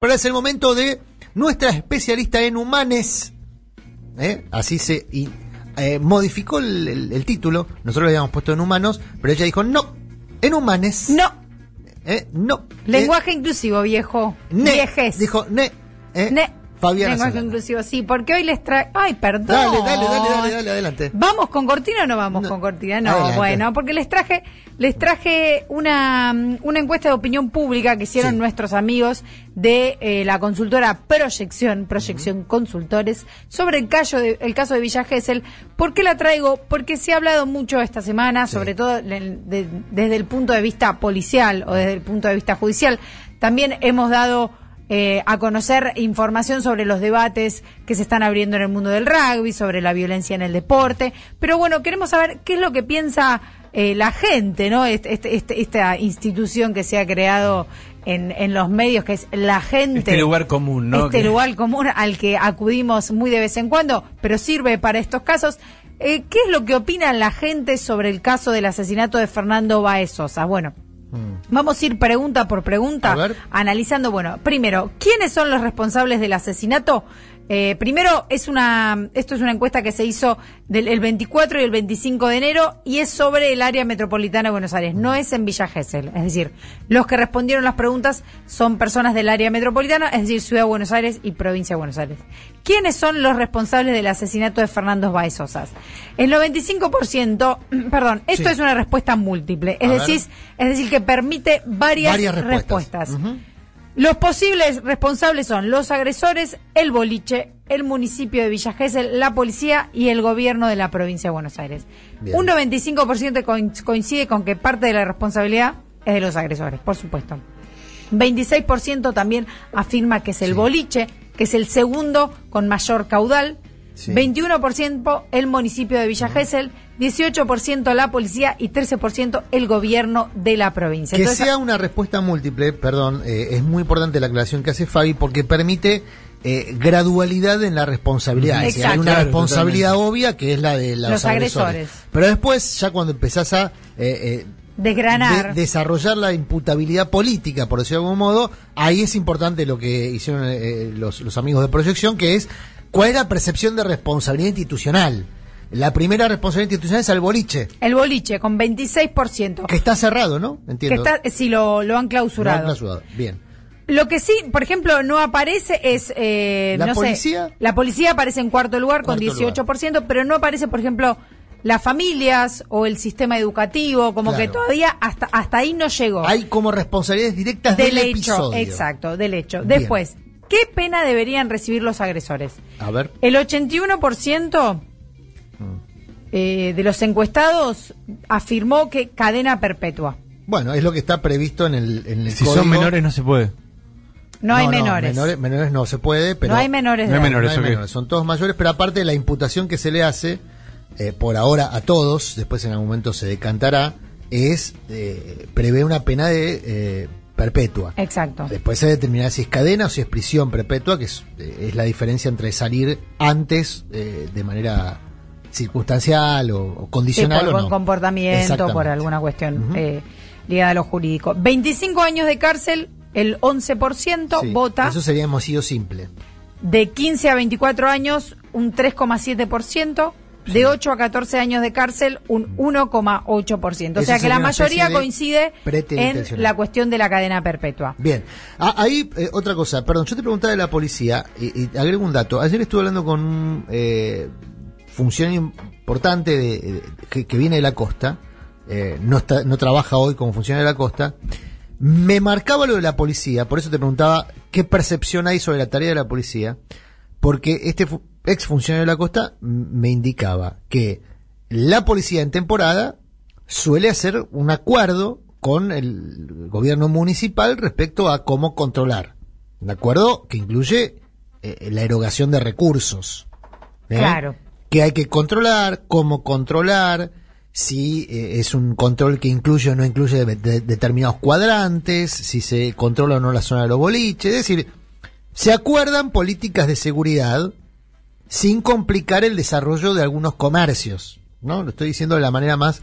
Ahora es el momento de nuestra especialista en humanes. ¿eh? Así se y, eh, modificó el, el- el título. Nosotros lo habíamos puesto en humanos, pero ella dijo no, en humanes. No, ¿eh? No. lenguaje inclusivo, viejo. Eh, ne. Viejes. Dijo ne. ¿eh? Ne. Fabiana Lenguaje inclusivo, sí, porque hoy les trae... Ay, perdón. Dale, dale, dale, dale, dale, adelante. ¿Vamos con cortina o no vamos No. con cortina? No, Adelante. bueno, porque les traje, les traje una, una encuesta de opinión pública que hicieron Sí. nuestros amigos de eh, la consultora Proyección, Proyección Consultores, sobre el caso de, el caso de Villa Gesell. ¿Por qué la traigo? Porque se ha hablado mucho esta semana, sobre todo de- desde el punto de vista policial o desde el punto de vista judicial. También hemos dado eh, a conocer información sobre los debates que se están abriendo en el mundo del rugby, sobre la violencia en el deporte. Pero bueno, queremos saber qué es lo que piensa eh, la gente, ¿no? Este- este- este- esta institución que se ha creado en, en los medios, que es la gente. Este lugar común, ¿no? Este lugar común al que acudimos muy de vez en cuando, pero sirve para estos casos. Eh, ¿Qué es lo que opina la gente sobre el caso del asesinato de Fernando Baez Sosa? Bueno, Vamos a ir pregunta por pregunta, analizando, bueno, primero, ¿quiénes son los responsables del asesinato? Eh, primero, es una, esto es una encuesta que se hizo del el 24 y el 25 de enero y es sobre el área metropolitana de Buenos Aires, no es en Villa Gesell. Es decir, los que respondieron las preguntas son personas del área metropolitana, es decir, Ciudad de Buenos Aires y Provincia de Buenos Aires. ¿Quiénes son los responsables del asesinato de Fernando Baez Sosas? El 95%, perdón, esto Sí. es una respuesta múltiple, es decir, es decir, que permite varias, Varias respuestas. Los posibles responsables son los agresores, el boliche, el municipio de Villa Gesell, la policía y el gobierno de la provincia de Buenos Aires. Bien. Un 95% coin- coincide con que parte de la responsabilidad es de los agresores, por supuesto. 26% también afirma que es el Sí. boliche, que es el segundo con mayor caudal. Sí. 21% el municipio de Villa Gesell, 18% la policía y 13% el gobierno de la provincia. Que Entonces, sea una respuesta múltiple, perdón, eh, es muy importante la aclaración que hace Fabi porque permite eh, gradualidad en la responsabilidad. Es decir, hay una responsabilidad obvia que es la de los, Los agresores. agresores. Pero después, ya cuando empezás a eh, eh, desgranar. de- desarrollar la imputabilidad política, por decirlo de algún modo, ahí es importante lo que hicieron eh, los, los amigos de proyección, que es cuál es la percepción de responsabilidad institucional. La primera responsabilidad institucional es al boliche, El boliche con 26%. que está cerrado, ¿no? Que Entiendo. está, si lo, lo han clausurado. clausurado. Bien. Lo que sí, por ejemplo, no aparece es... eh, ¿La no sé, policía? la policía aparece en cuarto lugar con Cuarto 18%, pero no aparece, por ejemplo, las familias o el sistema educativo, como Claro. que todavía hasta, hasta ahí no llegó. Hay como responsabilidades directas del del, hecho, episodio. exacto, del hecho. Bien. Después, ¿qué pena deberían recibir los agresores? A ver. El 81% eh, de los encuestados afirmó que cadena perpetua. Bueno, es lo que está previsto en el, en el Si código. son menores no se puede. No, hay menores. menores. menores no se puede, pero... no hay menores. No de hay menores. No hay ok. menores, Son todos mayores, pero aparte la imputación que se le hace, eh, por ahora a todos, después en algún momento se decantará, es eh, prevé una pena de eh, perpetua. Exacto. Después se determinará si es cadena o si es prisión perpetua, que es, es la diferencia entre salir antes eh, de manera circunstancial o, o Sí, condicional por o buen no. comportamiento, por alguna cuestión Ujú. eh, ligada a lo jurídico. 25 años de cárcel, el 11% Sí, vota. Eso sería homicidio simple. De 15 a 24 años, un 3,7%. De 8 a 14 años de cárcel, un 1,8%. O sea que la mayoría de coincide en la cuestión de la cadena perpetua. Bien, Ah, ahí eh, otra cosa, perdón, yo te preguntaba de la policía y, y agrego un dato. Ayer estuve hablando con un eh, funcionario importante de, de- que, que viene de la costa, eh, no, está, no trabaja hoy como funcionario de la costa. Me marcaba lo de la policía, por eso te preguntaba qué percepción hay sobre la tarea de la policía, porque este ex funcionario de la costa me indicaba que la policía en temporada suele hacer un acuerdo con el gobierno municipal respecto a cómo controlar. Un acuerdo que incluye eh, la erogación de recursos. ¿eh? Claro. Que hay que controlar, cómo controlar, si eh, es un control que incluye o no incluye de- de- determinados cuadrantes, si se controla o no la zona de los boliches. Es decir, se acuerdan políticas de seguridad sin complicar el desarrollo de algunos comercios. ¿no? Lo estoy diciendo de la manera más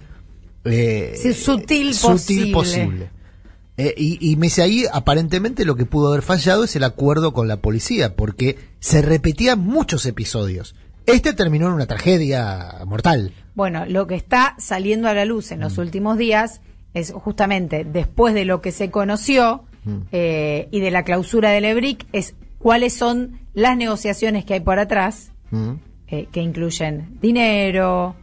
eh, Sí, sutil sutil posible. posible. Eh, y, y me dice ahí, aparentemente lo que pudo haber fallado es el acuerdo con la policía, porque se repetían muchos episodios. Este terminó en una tragedia mortal. Bueno, lo que está saliendo a la luz en Mm. los últimos días es justamente después de lo que se conoció Mm. eh, y de la clausura del EBRIC, es cuáles son las negociaciones que hay por atrás, Mm. eh, que incluyen dinero,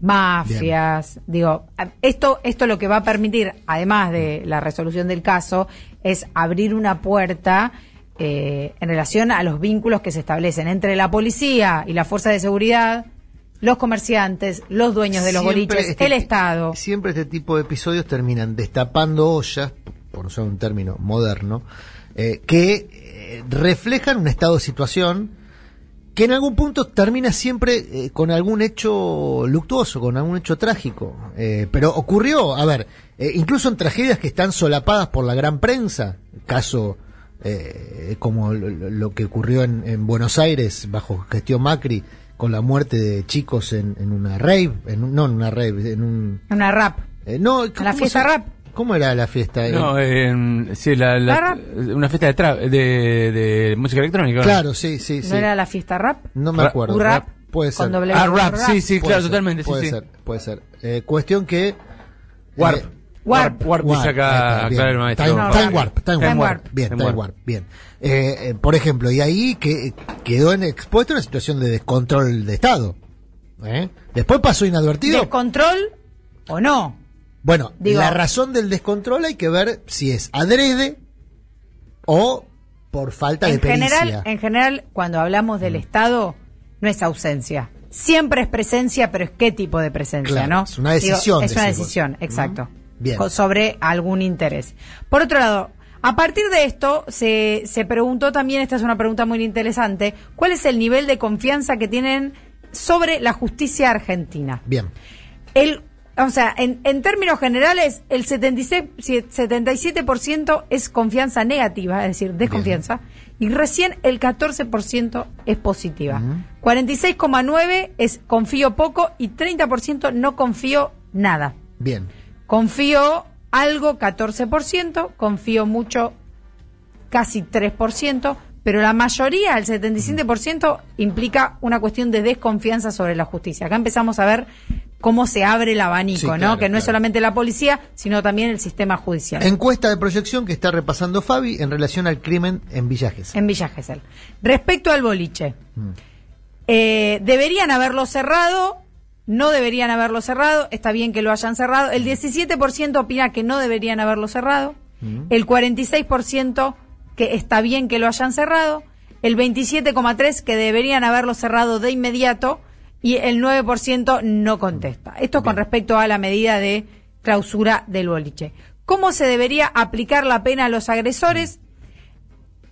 mafias. Digo, esto, esto lo que va a permitir, además de la resolución del caso, es abrir una puerta. eh, en relación a los vínculos que se establecen entre la policía y la fuerza de seguridad, los comerciantes, los dueños de los Siempre boliches, este el Estado. Siempre este tipo de episodios terminan destapando ollas, por usar un término moderno, eh, que eh, reflejan un estado de situación que en algún punto termina siempre eh, con algún hecho luctuoso, con algún hecho trágico. Eh, pero ocurrió, a ver, eh, incluso en tragedias que están solapadas por la gran prensa, caso eh, como lo, lo que ocurrió en, en Buenos Aires bajo gestión Macri, con la muerte de chicos en, en una rave, en un- no en una rave, en un... Una rap. no, ¿En la ¿cómo fiesta se- rap? ¿Cómo era la fiesta? Eh, No, eh, sí, la, una fiesta de, tra- de, de música electrónica. claro, sí, sí, sí. ¿No era la fiesta rap? No me acuerdo. Rap, Puede con ser. doble Ah, rap, sí, sí, Puede claro, ser, totalmente, sí, Puede sí. ser, puede ser. Eh, cuestión que... Warp. eh, Warp. Warp, dice Warp, acá, bien. acá el maestro. Time, No, time Warp. warp, time, Time warp. Warp. Bien, Time time Warp. warp, bien. Eh, eh, por ejemplo, y ahí que quedó en expuesto una situación de descontrol de Estado. ¿eh? Después pasó inadvertido. ¿Descontrol o no? Bueno, Digo- la razón del descontrol hay que ver si es adrede o por falta de pericia. general, en general, cuando hablamos Mm. del Estado, no es ausencia. Siempre es presencia, pero es qué tipo de presencia, Claro, ¿no? es una decisión, es una vos. decisión, exacto. Mm. Bien. Co- Sobre algún interés. Por otro lado, a partir de esto, se, se preguntó también, esta es una pregunta muy interesante, ¿cuál es el nivel de confianza que tienen sobre la justicia argentina? Bien. El, o sea, en, en términos generales, el 76, si- 77% es confianza negativa, es decir, desconfianza, y recién el 14% es positiva. Ujú. 46,9% es confío poco y 30% no confío nada. Bien. Confío algo, 14%, confío mucho, casi 3%, pero la mayoría, el 77%, implica una cuestión de desconfianza sobre la justicia. Acá empezamos a ver cómo se abre el abanico, Sí, ¿no? que no es solamente la policía, sino también el sistema judicial. Encuesta de proyección que está repasando Fabi en relación al crimen en Villajes. en Villa Gesell. Respecto al boliche, Mm. eh, deberían haberlo cerrado, no deberían haberlo cerrado, está bien que lo hayan cerrado. El 17% opina que no deberían haberlo cerrado, Mm. el 46% que está bien que lo hayan cerrado, el 27,3% que deberían haberlo cerrado de inmediato y el 9% no contesta. Esto con respecto a la medida de clausura del boliche. ¿Cómo se debería aplicar la pena a los agresores?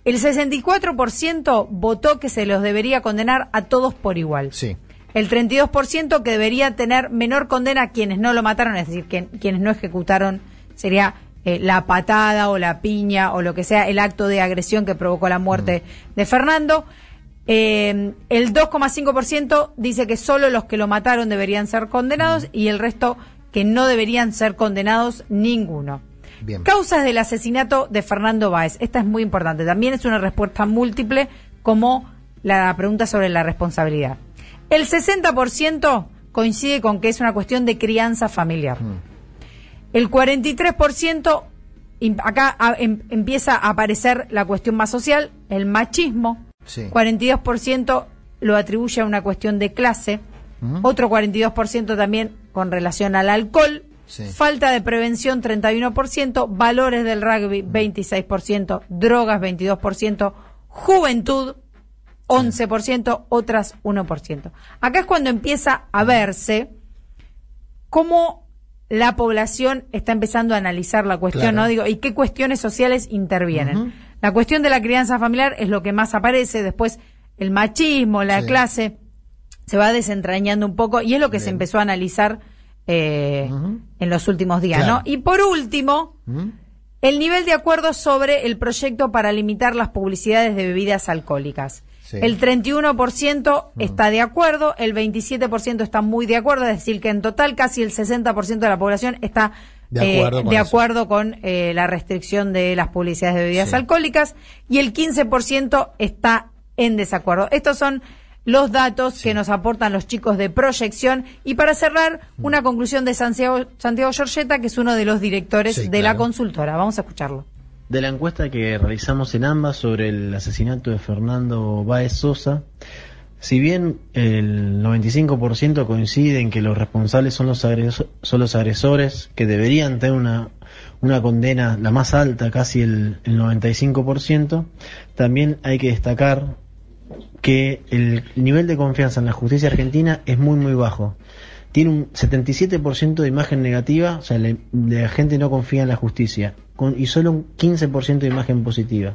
El 64% votó que se los debería condenar a todos por igual. Sí. El 32% que debería tener menor condena a quienes no lo mataron, es decir, que, quienes no ejecutaron sería eh, la patada o la piña o lo que sea, el acto de agresión que provocó la muerte de Fernando. Eh, el 2,5% dice que solo los que lo mataron deberían ser condenados y el resto que no deberían ser condenados ninguno. Bien. Causas del asesinato de Fernando Báez. Esta es muy importante. También es una respuesta múltiple como la pregunta sobre la responsabilidad. El 60% coincide con que es una cuestión de crianza familiar. Mm. El 43%, im- acá a- em- empieza a aparecer la cuestión más social, el machismo. Sí. 42% lo atribuye a una cuestión de clase. Ujú. Otro 42% también con relación al alcohol. Sí. Falta de prevención 31%, valores del rugby 26%, drogas 22%, juventud 11%, otras 1%. Acá es cuando empieza a verse cómo la población está empezando a analizar la cuestión, Claro. ¿no? Digo, y qué cuestiones sociales intervienen. La cuestión de la crianza familiar es lo que más aparece, después el machismo, la Sí. clase, se va desentrañando un poco y es lo que se empezó a analizar eh, en los últimos días, Claro. ¿no? Y por último, el nivel de acuerdo sobre el proyecto para limitar las publicidades de bebidas alcohólicas. Sí. El 31% está de acuerdo, el 27% está muy de acuerdo, es decir, que en total casi el 60% de la población está De acuerdo eh, con de eso. acuerdo con eh, la restricción de las publicidades de bebidas Sí. alcohólicas y el 15% está en desacuerdo. Estos son los datos que nos aportan los chicos de proyección y para cerrar Mm. una conclusión de Santiago, Santiago Giorgetta que es uno de los directores Sí, de la consultora. Vamos a escucharlo. De la encuesta que realizamos en ambas sobre el asesinato de Fernando Báez Sosa, si bien el 95% coincide en que los responsables son los, agreso- son los agresores, que deberían tener una, una condena la más alta, casi el, el 95%, también hay que destacar que el nivel de confianza en la justicia argentina es muy muy bajo. Tiene un 77% de imagen negativa, o sea, la gente no confía en la justicia, con, y solo un 15% de imagen positiva.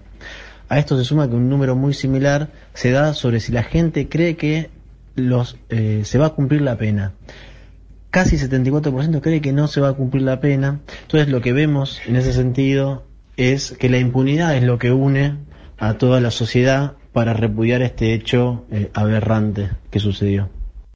A esto se suma que un número muy similar se da sobre si la gente cree que los, eh, se va a cumplir la pena. Casi 74% cree que no se va a cumplir la pena. Entonces lo que vemos en ese sentido es que la impunidad es lo que une a toda la sociedad para repudiar este hecho eh, aberrante que sucedió.